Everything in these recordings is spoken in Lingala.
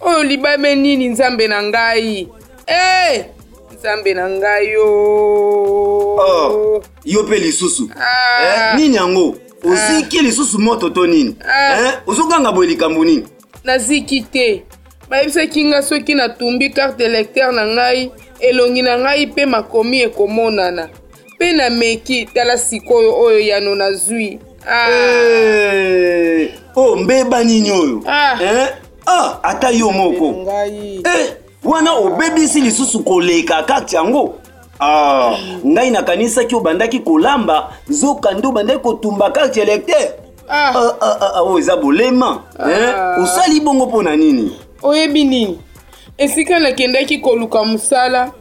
Oyo libabe nini nzambe na ngai eh! nzambe na ngai o oh. oh, yo mpe lisusu ah. eh, nini yango ah. oziki ah. lisusu moto to nini ah. eh, ozoganga boye likambo nini naziki te bayebisaki nga soki natumbi karte electeur na ngai elongi na ngai mpe makomi ekomonana mpe nameki tala sikoyo oyo yano nazwi ah. hey. Eh, o oh, mbeba nini oyo ah. eh? ah ata yo moko ngai eh, wana obebisi lisusu koleka kati yango ah, ngai nakanisaki obandaki kolamba nzoka nde obandaki kotumba kati electeur Ah. Ah, ah, ah, ah, oyo eza bolema eh, Ah. osali bongo mpo na nini oyebi nini esika nakendaki koluka mosala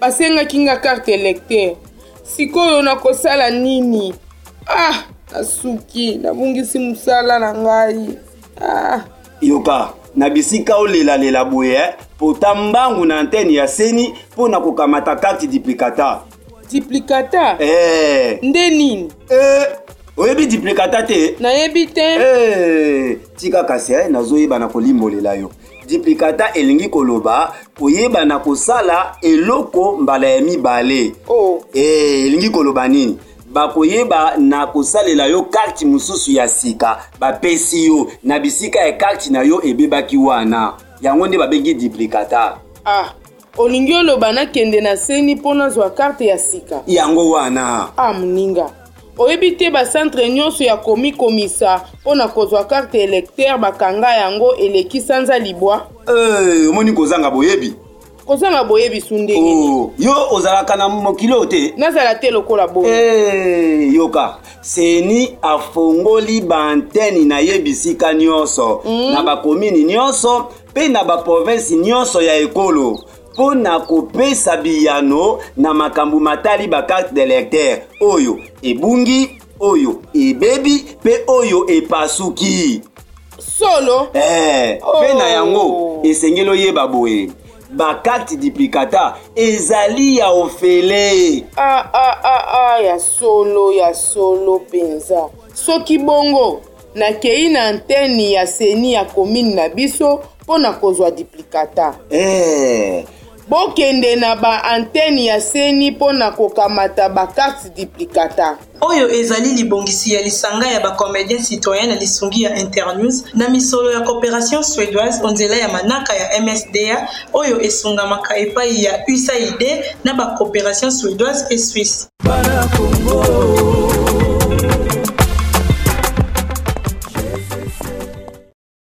basengaki nga karte electeur sikoyo nakosala nini ah nasuki nabungisi mosala na ngai ah. yoka na bisika olelalela boye eh? pota mbangu na antene ya seni mpo na kokamata karte diplikata diplikata eh. nde nini eh. oyebi diplikata te nayebi te eh. tika kasi eh, nazoyeba na kolimbolela yo diplikata elingi koloba koyebana kosala eloko mbala ya mibale oh. eh, elingi koloba nini bakoyeba na kosalela yo karte mosusu ya sika bapesi yo na bisika ya karte na yo ebebaki wana yango nde babengi duplicata ah olingi oloba nakende na seni mpo nazwa karte ya sika yango wana ah moninga oyebi te bacentre nyonso ya komikomisa mpo na kozwa karte electeur bakanga yango eleki sanza libwa eh, omoni kozanga boyebi kozanga boyebi su ndenge oh, yo ozalaka na mokili oyo te nazala te lokola bo hey, eh, yoka seni afongoli baanteni na ye bisika nyonso mm. na bakomini nyonso mpe na baprovinsi nyonso ya ekolo mpo na kopesa biyano na makambo matali bakarte de lecteur oyo ebungi oyo ebebi mpe oyo epasuki solo eh, oh. mpe na yango oh. esengeli oyeba boye bakarte duplicata ezali ya ofele ah, ah, ah, ah, ya solo ya solo mpenza soki bongo nakei na antene ya seni ya komine na biso mpo na kozwa duplicata eh. Bokende na ba antennes ya ceni mpo na kokamata ba cartes duplicata. Oyo ezali libongisi ya lisanga ya ba comediens citoyens na lisungi ya Internews na misolo ya cooperation suedoise o nzela ya manaka ya MSDA oyo esungamaka epayi ya usaid na ba cooperation suedoise mpe suisse.